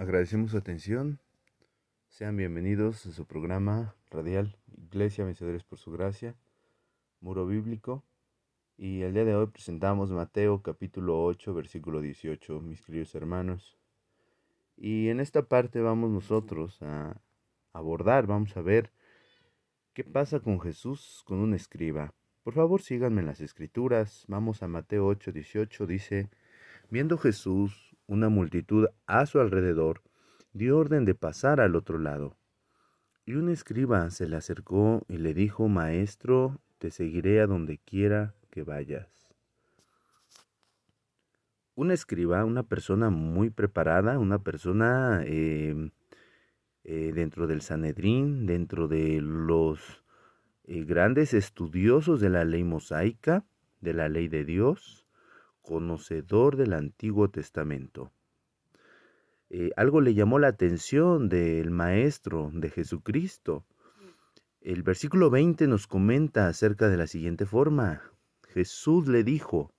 agradecemos su atención. Sean bienvenidos a su programa radial Iglesia Vencedores por su gracia, Muro Bíblico. Y el día de hoy presentamos Mateo capítulo 8, versículo 18, mis queridos hermanos. Y en esta parte vamos nosotros a abordar, vamos a ver qué pasa con Jesús con un escriba. Por favor, síganme en las escrituras. Vamos a Mateo 8, 18, dice, viendo Jesús una multitud a su alrededor, dio orden de pasar al otro lado. Y un escriba se le acercó y le dijo, Maestro, te seguiré a donde quiera que vayas. Un escriba, una persona muy preparada, una persona eh, eh, dentro del Sanedrín, dentro de los eh, grandes estudiosos de la ley mosaica, de la ley de Dios, conocedor del Antiguo Testamento. Eh, algo le llamó la atención del Maestro de Jesucristo. El versículo 20 nos comenta acerca de la siguiente forma. Jesús le dijo,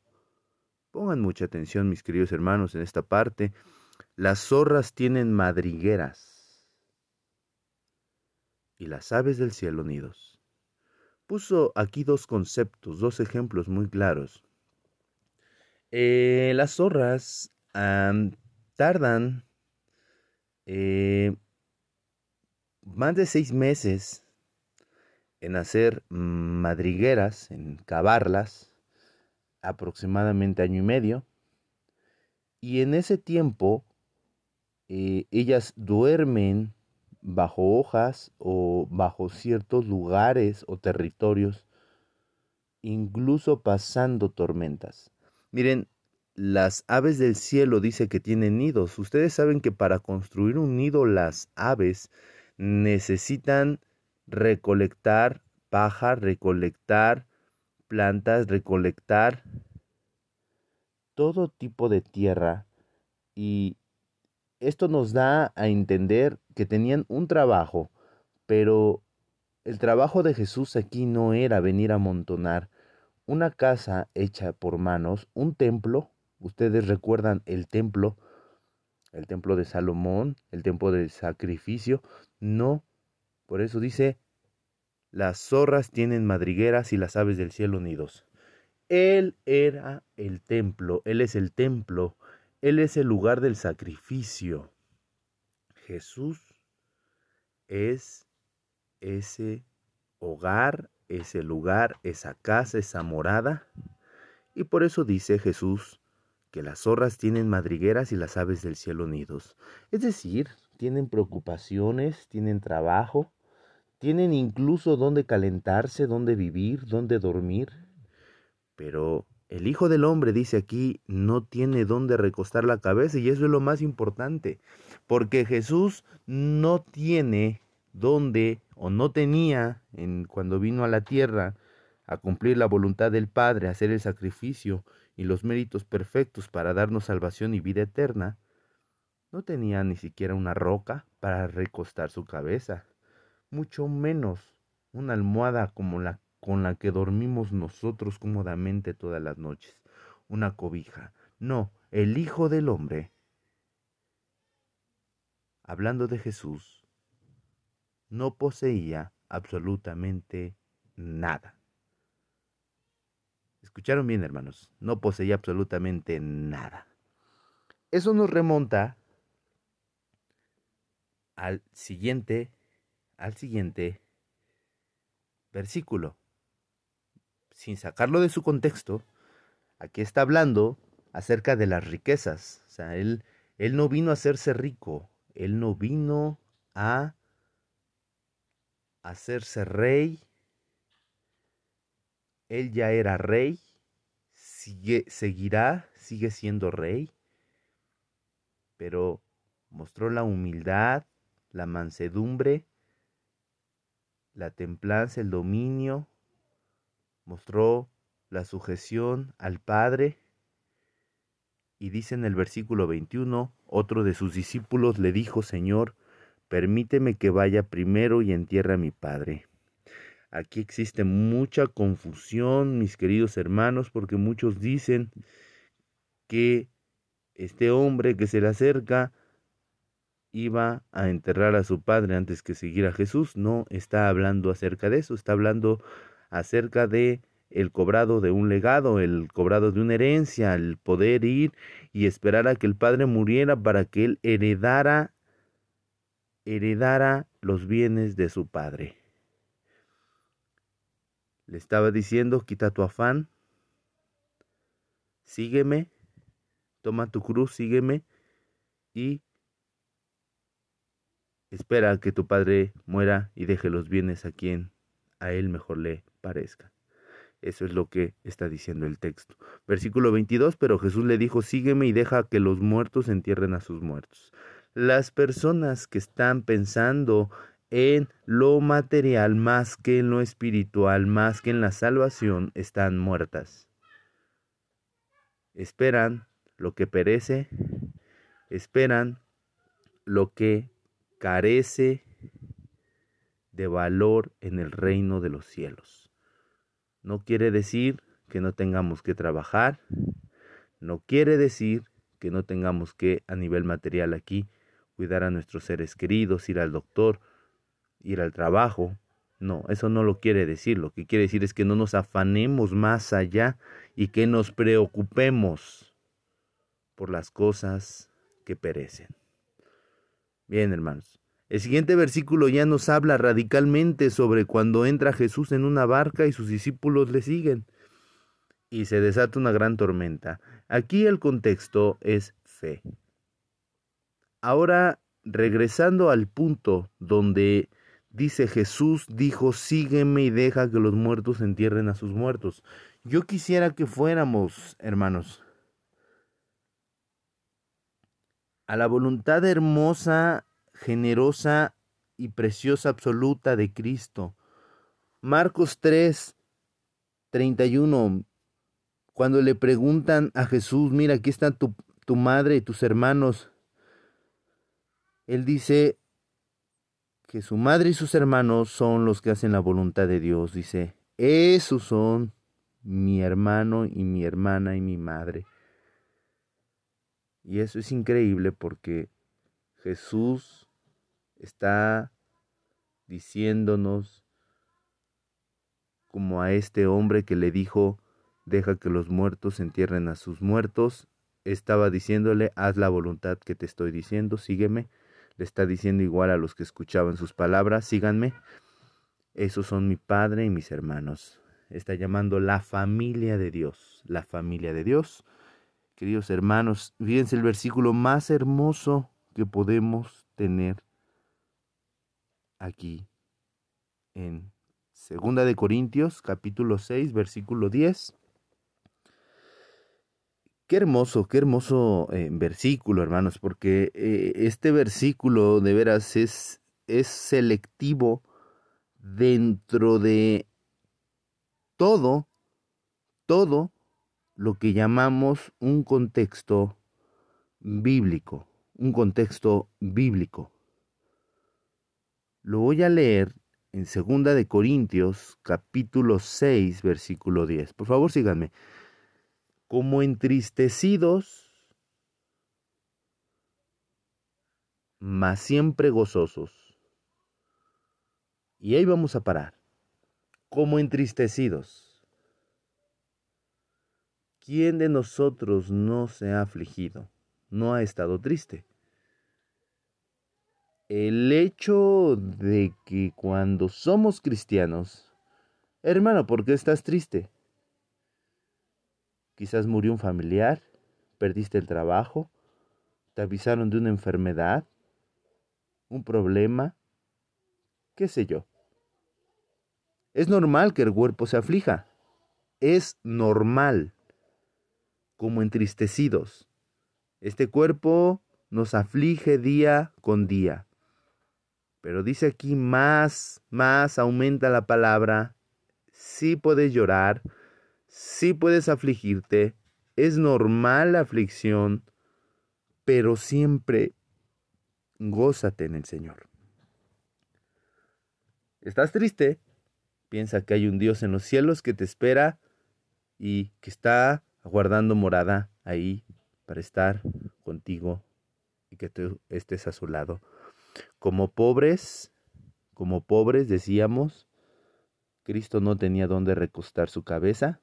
pongan mucha atención mis queridos hermanos en esta parte, las zorras tienen madrigueras y las aves del cielo nidos. Puso aquí dos conceptos, dos ejemplos muy claros. Eh, las zorras tardan eh, más de seis meses en hacer madrigueras, en cavarlas, aproximadamente año y medio. Y en ese tiempo, eh, ellas duermen bajo hojas o bajo ciertos lugares o territorios, incluso pasando tormentas. Miren, las aves del cielo dice que tienen nidos. Ustedes saben que para construir un nido las aves necesitan recolectar paja, recolectar plantas, recolectar todo tipo de tierra y esto nos da a entender que tenían un trabajo, pero el trabajo de Jesús aquí no era venir a amontonar una casa hecha por manos, un templo Ustedes recuerdan el templo, el templo de Salomón, el templo de sacrificio. No, por eso dice, las zorras tienen madrigueras y las aves del cielo nidos. Él era el templo, Él es el templo, Él es el lugar del sacrificio. Jesús es ese hogar, ese lugar, esa casa, esa morada. Y por eso dice Jesús, que las zorras tienen madrigueras y las aves del cielo nidos. Es decir, tienen preocupaciones, tienen trabajo, tienen incluso dónde calentarse, dónde vivir, dónde dormir. Pero el Hijo del Hombre, dice aquí, no tiene dónde recostar la cabeza y eso es lo más importante, porque Jesús no tiene dónde o no tenía en cuando vino a la tierra a cumplir la voluntad del Padre, a hacer el sacrificio y los méritos perfectos para darnos salvación y vida eterna, no tenía ni siquiera una roca para recostar su cabeza, mucho menos una almohada como la con la que dormimos nosotros cómodamente todas las noches, una cobija. No, el Hijo del Hombre, hablando de Jesús, no poseía absolutamente nada. Escucharon bien, hermanos, no poseía absolutamente nada. Eso nos remonta al siguiente, al siguiente versículo. Sin sacarlo de su contexto, aquí está hablando acerca de las riquezas. O sea, él, él no vino a hacerse rico, él no vino a hacerse rey, él ya era rey, sigue, seguirá, sigue siendo rey, pero mostró la humildad, la mansedumbre, la templanza, el dominio, mostró la sujeción al Padre. Y dice en el versículo 21, otro de sus discípulos le dijo, Señor, permíteme que vaya primero y entierre a mi Padre. Aquí existe mucha confusión, mis queridos hermanos, porque muchos dicen que este hombre que se le acerca iba a enterrar a su padre antes que seguir a Jesús. No está hablando acerca de eso, está hablando acerca de el cobrado de un legado, el cobrado de una herencia, el poder ir y esperar a que el padre muriera para que él heredara heredara los bienes de su padre. Le estaba diciendo, quita tu afán, sígueme, toma tu cruz, sígueme y espera a que tu padre muera y deje los bienes a quien a él mejor le parezca. Eso es lo que está diciendo el texto. Versículo 22, pero Jesús le dijo, sígueme y deja que los muertos entierren a sus muertos. Las personas que están pensando en lo material más que en lo espiritual, más que en la salvación, están muertas. Esperan lo que perece, esperan lo que carece de valor en el reino de los cielos. No quiere decir que no tengamos que trabajar, no quiere decir que no tengamos que a nivel material aquí cuidar a nuestros seres queridos, ir al doctor, ir al trabajo. No, eso no lo quiere decir. Lo que quiere decir es que no nos afanemos más allá y que nos preocupemos por las cosas que perecen. Bien, hermanos. El siguiente versículo ya nos habla radicalmente sobre cuando entra Jesús en una barca y sus discípulos le siguen y se desata una gran tormenta. Aquí el contexto es fe. Ahora, regresando al punto donde dice Jesús dijo, sígueme y deja que los muertos entierren a sus muertos. Yo quisiera que fuéramos, hermanos, a la voluntad hermosa generosa y preciosa absoluta de Cristo. Marcos 3, 31, cuando le preguntan a Jesús, mira, aquí está tu, tu madre y tus hermanos, él dice que su madre y sus hermanos son los que hacen la voluntad de Dios, dice, esos son mi hermano y mi hermana y mi madre. Y eso es increíble porque Jesús está diciéndonos como a este hombre que le dijo, deja que los muertos entierren a sus muertos, estaba diciéndole, haz la voluntad que te estoy diciendo, sígueme, le está diciendo igual a los que escuchaban sus palabras, síganme, esos son mi padre y mis hermanos, está llamando la familia de Dios, la familia de Dios. Queridos hermanos, fíjense el versículo más hermoso que podemos tener aquí en Segunda de Corintios, capítulo 6, versículo 10. Qué hermoso, qué hermoso eh, versículo, hermanos, porque eh, este versículo de veras es, es selectivo dentro de todo, todo lo que llamamos un contexto bíblico, un contexto bíblico. Lo voy a leer en Segunda de Corintios, capítulo 6, versículo 10. Por favor, síganme. Como entristecidos, mas siempre gozosos. Y ahí vamos a parar. Como entristecidos. ¿Quién de nosotros no se ha afligido? No ha estado triste el hecho de que cuando somos cristianos, hermano, ¿por qué estás triste? Quizás murió un familiar, perdiste el trabajo, te avisaron de una enfermedad, un problema, qué sé yo. Es normal que el cuerpo se aflija, es normal, como entristecidos. Este cuerpo nos aflige día con día. Pero dice aquí más, más aumenta la palabra. Sí puedes llorar, sí puedes afligirte, es normal la aflicción, pero siempre gózate en el Señor. ¿Estás triste? Piensa que hay un Dios en los cielos que te espera y que está aguardando morada ahí para estar contigo que tú estés a su lado. Como pobres, como pobres decíamos, Cristo no tenía dónde recostar su cabeza.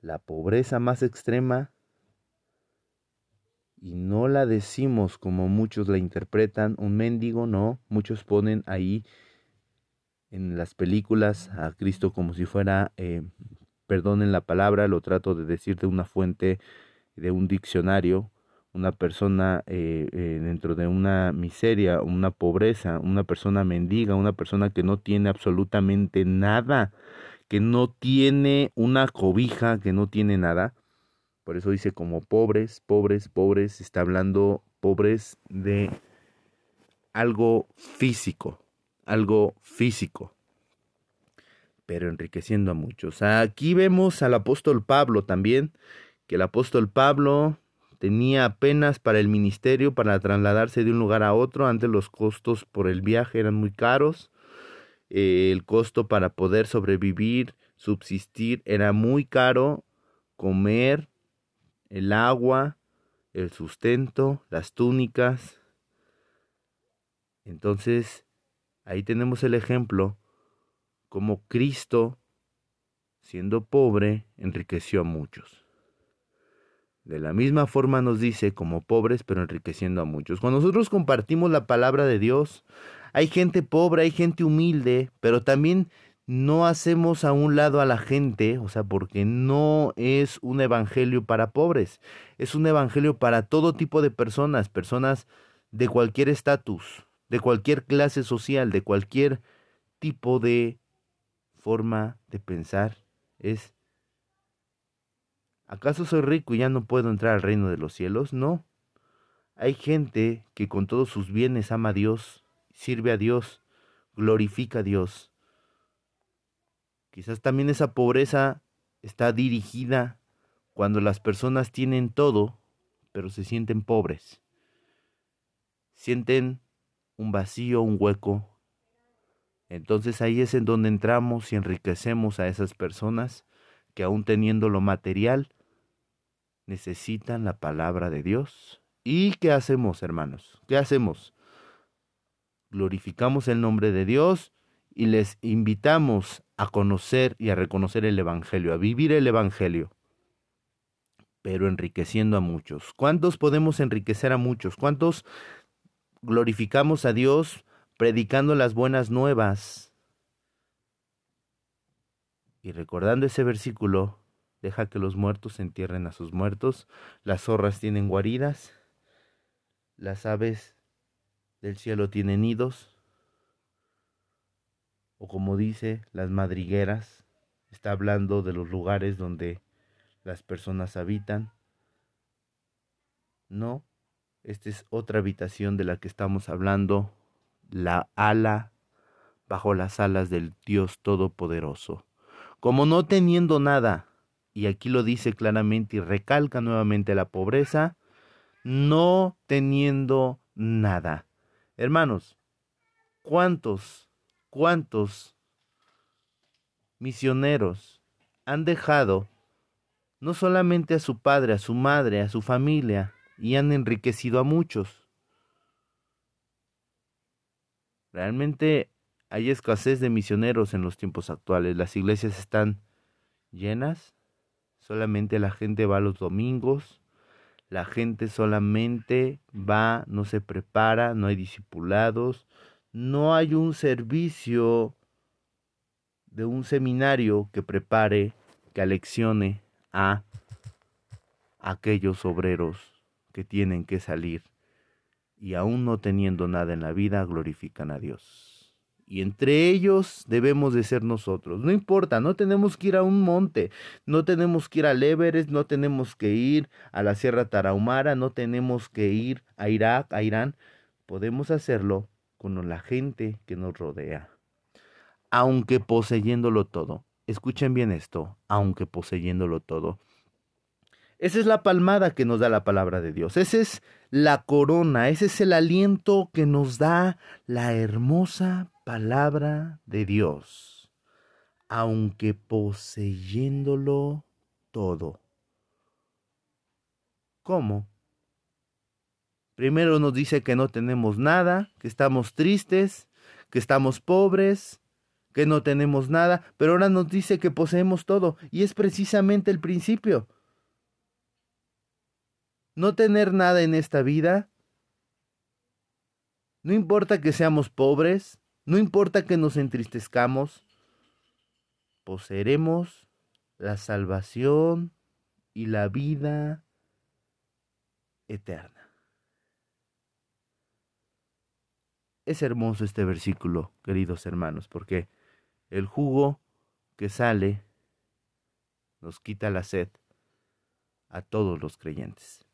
La pobreza más extrema, y no la decimos como muchos la interpretan, un mendigo, no, muchos ponen ahí en las películas a Cristo como si fuera, eh, perdonen la palabra, lo trato de decir de una fuente, de un diccionario, una persona eh, eh, dentro de una miseria, una pobreza, una persona mendiga, una persona que no tiene absolutamente nada, que no tiene una cobija, que no tiene nada. Por eso dice como pobres, pobres, pobres, está hablando pobres de algo físico, algo físico, pero enriqueciendo a muchos. Aquí vemos al apóstol Pablo también, que el apóstol Pablo tenía apenas para el ministerio, para trasladarse de un lugar a otro. Antes los costos por el viaje eran muy caros. Eh, el costo para poder sobrevivir, subsistir, era muy caro. Comer, el agua, el sustento, las túnicas. Entonces, ahí tenemos el ejemplo como Cristo, siendo pobre, enriqueció a muchos. De la misma forma nos dice como pobres pero enriqueciendo a muchos. Cuando nosotros compartimos la palabra de Dios, hay gente pobre, hay gente humilde, pero también no hacemos a un lado a la gente, o sea, porque no es un evangelio para pobres, es un evangelio para todo tipo de personas, personas de cualquier estatus, de cualquier clase social, de cualquier tipo de forma de pensar. Es ¿Acaso soy rico y ya no puedo entrar al reino de los cielos? No. Hay gente que con todos sus bienes ama a Dios, sirve a Dios, glorifica a Dios. Quizás también esa pobreza está dirigida cuando las personas tienen todo, pero se sienten pobres. Sienten un vacío, un hueco. Entonces ahí es en donde entramos y enriquecemos a esas personas que aún teniendo lo material, necesitan la palabra de Dios. ¿Y qué hacemos, hermanos? ¿Qué hacemos? Glorificamos el nombre de Dios y les invitamos a conocer y a reconocer el Evangelio, a vivir el Evangelio, pero enriqueciendo a muchos. ¿Cuántos podemos enriquecer a muchos? ¿Cuántos glorificamos a Dios predicando las buenas nuevas? Y recordando ese versículo, deja que los muertos entierren a sus muertos, las zorras tienen guaridas, las aves del cielo tienen nidos, o como dice, las madrigueras, está hablando de los lugares donde las personas habitan. No, esta es otra habitación de la que estamos hablando, la ala bajo las alas del Dios Todopoderoso. Como no teniendo nada, y aquí lo dice claramente y recalca nuevamente la pobreza, no teniendo nada. Hermanos, ¿cuántos, cuántos misioneros han dejado no solamente a su padre, a su madre, a su familia, y han enriquecido a muchos? Realmente hay escasez de misioneros en los tiempos actuales. Las iglesias están llenas solamente la gente va los domingos, la gente solamente va, no se prepara, no hay discipulados, no hay un servicio de un seminario que prepare, que aleccione a aquellos obreros que tienen que salir. Y aún no teniendo nada en la vida glorifican a Dios y entre ellos debemos de ser nosotros. No importa, no tenemos que ir a un monte, no tenemos que ir al Everest, no tenemos que ir a la Sierra Tarahumara, no tenemos que ir a Irak, a Irán. Podemos hacerlo con la gente que nos rodea. Aunque poseyéndolo todo. Escuchen bien esto, aunque poseyéndolo todo. Esa es la palmada que nos da la palabra de Dios. Esa es la corona, ese es el aliento que nos da la hermosa palabra de Dios, aunque poseyéndolo todo. ¿Cómo? Primero nos dice que no tenemos nada, que estamos tristes, que estamos pobres, que no tenemos nada, pero ahora nos dice que poseemos todo y es precisamente el principio. No tener nada en esta vida, no importa que seamos pobres, no importa que nos entristezcamos, poseeremos la salvación y la vida eterna. Es hermoso este versículo, queridos hermanos, porque el jugo que sale nos quita la sed a todos los creyentes.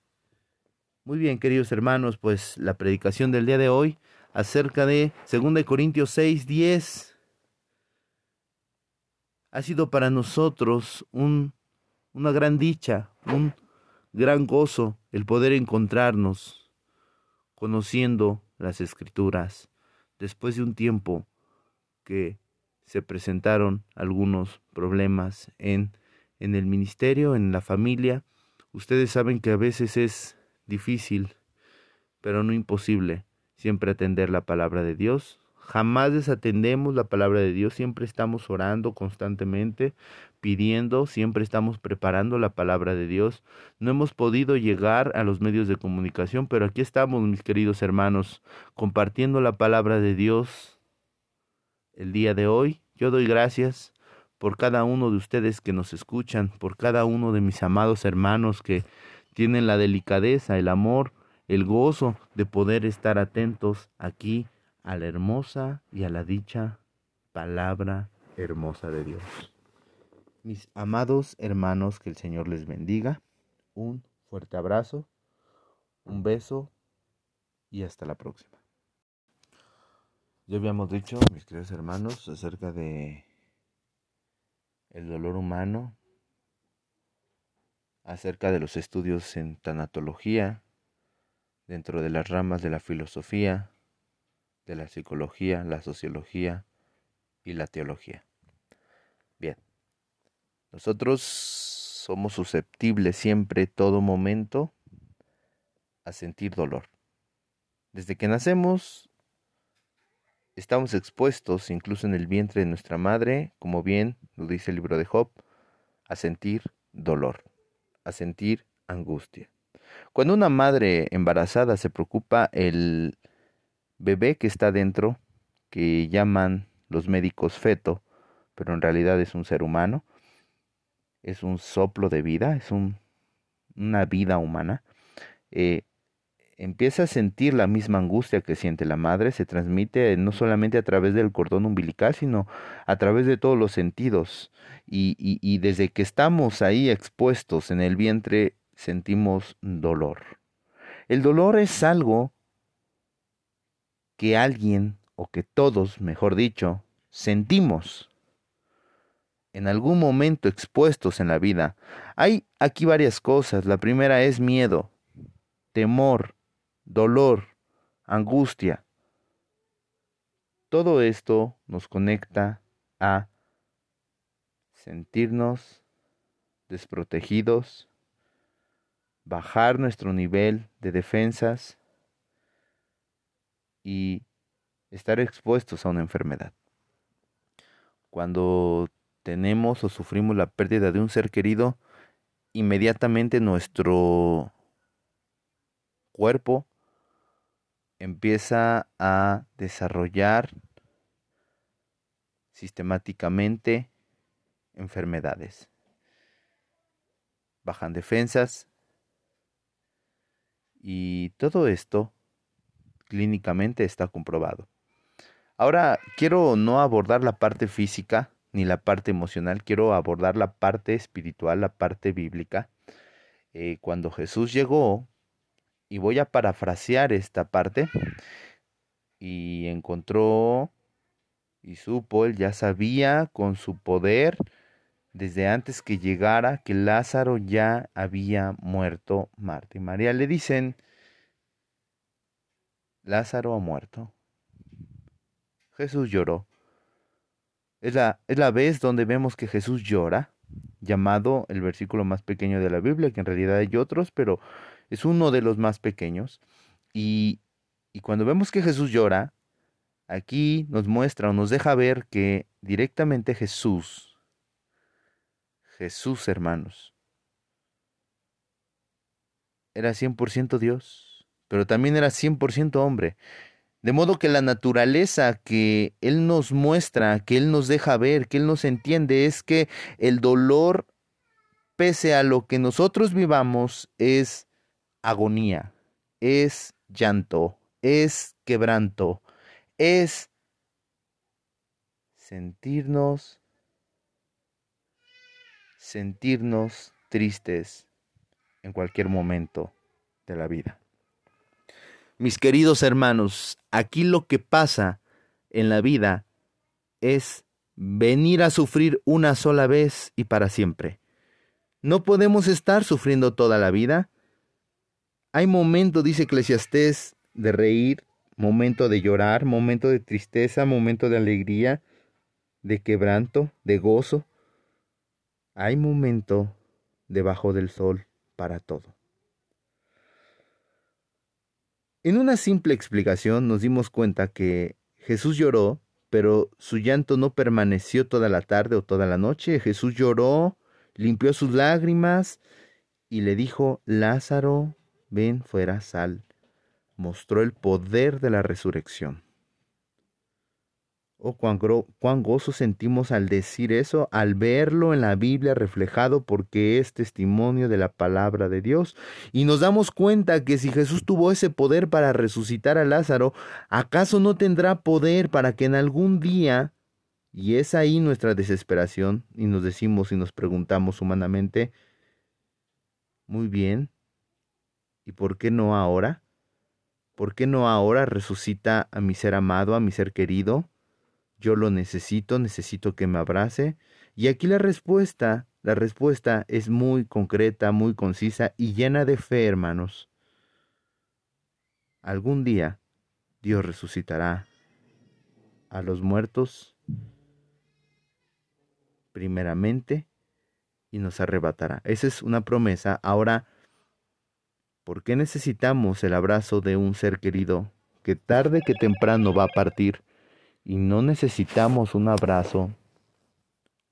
Muy bien, queridos hermanos, pues la predicación del día de hoy acerca de 2 Corintios 6, 10 ha sido para nosotros un, una gran dicha, un gran gozo el poder encontrarnos conociendo las escrituras, después de un tiempo que se presentaron algunos problemas en, en el ministerio, en la familia. Ustedes saben que a veces es difícil, pero no imposible, siempre atender la palabra de Dios, Jamás desatendemos la palabra de Dios, siempre estamos orando constantemente, pidiendo, siempre estamos preparando la palabra de Dios. No hemos podido llegar a los medios de comunicación, pero aquí estamos, mis queridos hermanos, compartiendo la palabra de Dios el día de hoy. Yo doy gracias por cada uno de ustedes que nos escuchan, por cada uno de mis amados hermanos que tienen la delicadeza, el amor, el gozo de poder estar atentos aquí a la hermosa y a la dicha palabra hermosa de Dios. Mis amados hermanos, que el Señor les bendiga. Un fuerte abrazo, un beso y hasta la próxima. Ya habíamos dicho, mis queridos hermanos, acerca de el dolor humano, acerca de los estudios en tanatología, dentro de las ramas de la filosofía, de la psicología, la sociología y la teología. Bien, nosotros somos susceptibles siempre, todo momento, a sentir dolor. Desde que nacemos, estamos expuestos, incluso en el vientre de nuestra madre, como bien lo dice el libro de Job, a sentir dolor, a sentir angustia. Cuando una madre embarazada se preocupa el bebé que está dentro, que llaman los médicos feto, pero en realidad es un ser humano, es un soplo de vida, es un, una vida humana, eh, empieza a sentir la misma angustia que siente la madre, se transmite no solamente a través del cordón umbilical, sino a través de todos los sentidos. Y, y desde que estamos ahí expuestos en el vientre, sentimos dolor. El dolor es algo que alguien, o que todos, mejor dicho, sentimos en algún momento expuestos en la vida. Hay aquí varias cosas. La primera es miedo, temor, dolor, angustia. Todo esto nos conecta a sentirnos desprotegidos, bajar nuestro nivel de defensas, y estar expuestos a una enfermedad. Cuando tenemos o sufrimos la pérdida de un ser querido, inmediatamente nuestro cuerpo empieza a desarrollar sistemáticamente enfermedades. Bajan defensas y todo esto clínicamente está comprobado. Ahora quiero no abordar la parte física ni la parte emocional, quiero abordar la parte espiritual, la parte bíblica. Eh, cuando Jesús llegó, y voy a parafrasear esta parte, y encontró y supo, él ya sabía con su poder, desde antes que llegara, que Lázaro ya había muerto. Marta y María le dicen, Lázaro ha muerto. Jesús lloró. Es la, es la vez donde vemos que Jesús llora, llamado el versículo más pequeño de la Biblia, que en realidad hay otros, pero es uno de los más pequeños. Y, y cuando vemos que Jesús llora, aquí nos muestra o nos deja ver que directamente Jesús, Jesús hermanos, era 100% Dios, pero también era 100% hombre. De modo que la naturaleza que Él nos muestra, que Él nos deja ver, que Él nos entiende, es que el dolor, pese a lo que nosotros vivamos, es agonía, es llanto, es quebranto, es sentirnos, sentirnos tristes en cualquier momento de la vida. Mis queridos hermanos, aquí lo que pasa en la vida es venir a sufrir una sola vez y para siempre. No podemos estar sufriendo toda la vida. Hay momento, dice Eclesiastés, de reír, momento de llorar, momento de tristeza, momento de alegría, de quebranto, de gozo. Hay momento debajo del sol para todo. En una simple explicación nos dimos cuenta que Jesús lloró, pero su llanto no permaneció toda la tarde o toda la noche. Jesús lloró, limpió sus lágrimas y le dijo, Lázaro, ven fuera, sal. Mostró el poder de la resurrección. Oh, cuán, cuán, gozo sentimos al decir eso, al verlo en la Biblia reflejado porque es testimonio de la palabra de Dios. Y nos damos cuenta que si Jesús tuvo ese poder para resucitar a Lázaro, ¿acaso no tendrá poder para que en algún día, y es ahí nuestra desesperación, y nos decimos y nos preguntamos humanamente, muy bien, ¿y por qué no ahora? ¿Por qué no ahora resucita a mi ser amado, a mi ser querido? Yo lo necesito, necesito que me abrace. Y aquí la respuesta, la respuesta es muy concreta, muy concisa y llena de fe, hermanos. Algún día Dios resucitará a los muertos primeramente y nos arrebatará. Esa es una promesa. Ahora, ¿por qué necesitamos el abrazo de un ser querido que tarde que temprano va a partir? Y no necesitamos un abrazo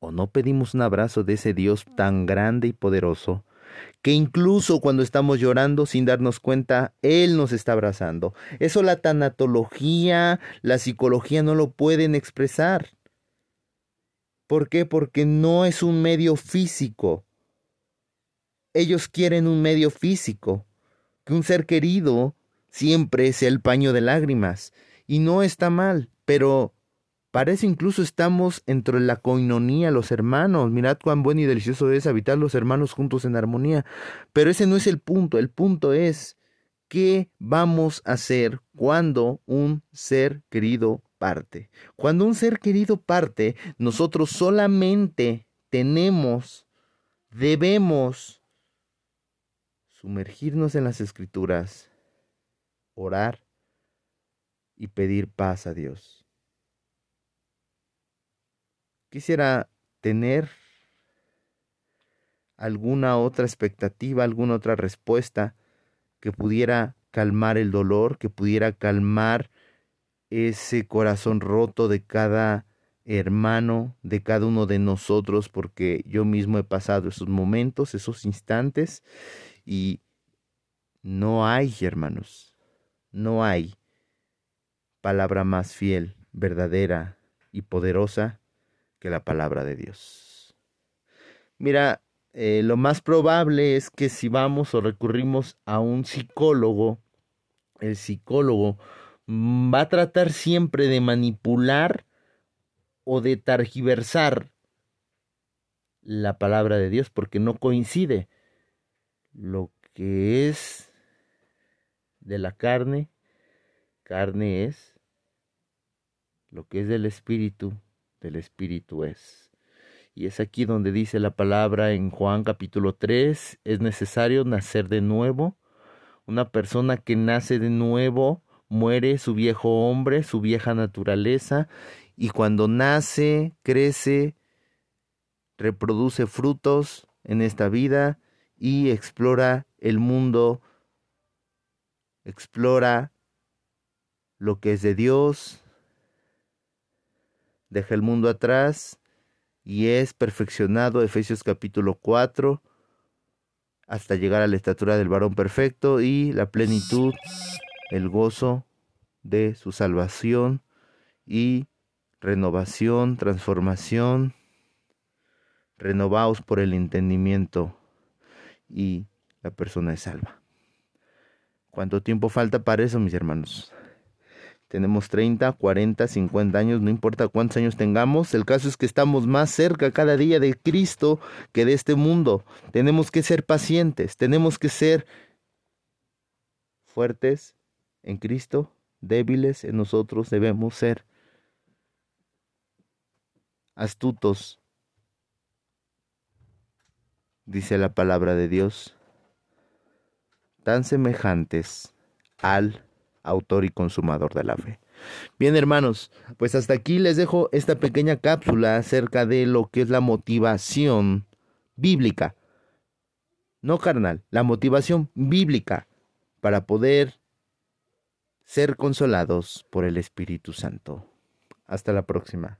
o no pedimos un abrazo de ese Dios tan grande y poderoso que incluso cuando estamos llorando sin darnos cuenta, Él nos está abrazando. Eso la tanatología, la psicología no lo pueden expresar. ¿Por qué? Porque no es un medio físico. Ellos quieren un medio físico, que un ser querido siempre sea el paño de lágrimas. Y no está mal. Pero parece incluso estamos entre la coinonía, los hermanos. Mirad cuán bueno y delicioso es habitar los hermanos juntos en armonía. Pero ese no es el punto. El punto es qué vamos a hacer cuando un ser querido parte. Cuando un ser querido parte, nosotros solamente tenemos, debemos sumergirnos en las escrituras, orar y pedir paz a Dios. Quisiera tener alguna otra expectativa, alguna otra respuesta que pudiera calmar el dolor, que pudiera calmar ese corazón roto de cada hermano, de cada uno de nosotros, porque yo mismo he pasado esos momentos, esos instantes, y no hay, hermanos, no hay palabra más fiel, verdadera y poderosa que la palabra de Dios. Mira, eh, lo más probable es que si vamos o recurrimos a un psicólogo, el psicólogo va a tratar siempre de manipular o de targiversar la palabra de Dios porque no coincide lo que es de la carne, carne es, lo que es del Espíritu, del Espíritu es. Y es aquí donde dice la palabra en Juan capítulo 3, es necesario nacer de nuevo. Una persona que nace de nuevo muere su viejo hombre, su vieja naturaleza, y cuando nace, crece, reproduce frutos en esta vida y explora el mundo explora lo que es de Dios, deja el mundo atrás y es perfeccionado, Efesios capítulo 4, hasta llegar a la estatura del varón perfecto y la plenitud, el gozo de su salvación y renovación, transformación, renovaos por el entendimiento y la persona es salva. ¿Cuánto tiempo falta para eso, mis hermanos? Tenemos 30, 40, 50 años, no importa cuántos años tengamos, el caso es que estamos más cerca cada día de Cristo que de este mundo. Tenemos que ser pacientes, tenemos que ser fuertes en Cristo, débiles en nosotros, debemos ser astutos, dice la palabra de Dios, tan semejantes al autor y consumador de la fe. Bien hermanos, pues hasta aquí les dejo esta pequeña cápsula acerca de lo que es la motivación bíblica. No carnal, la motivación bíblica para poder ser consolados por el Espíritu Santo. Hasta la próxima.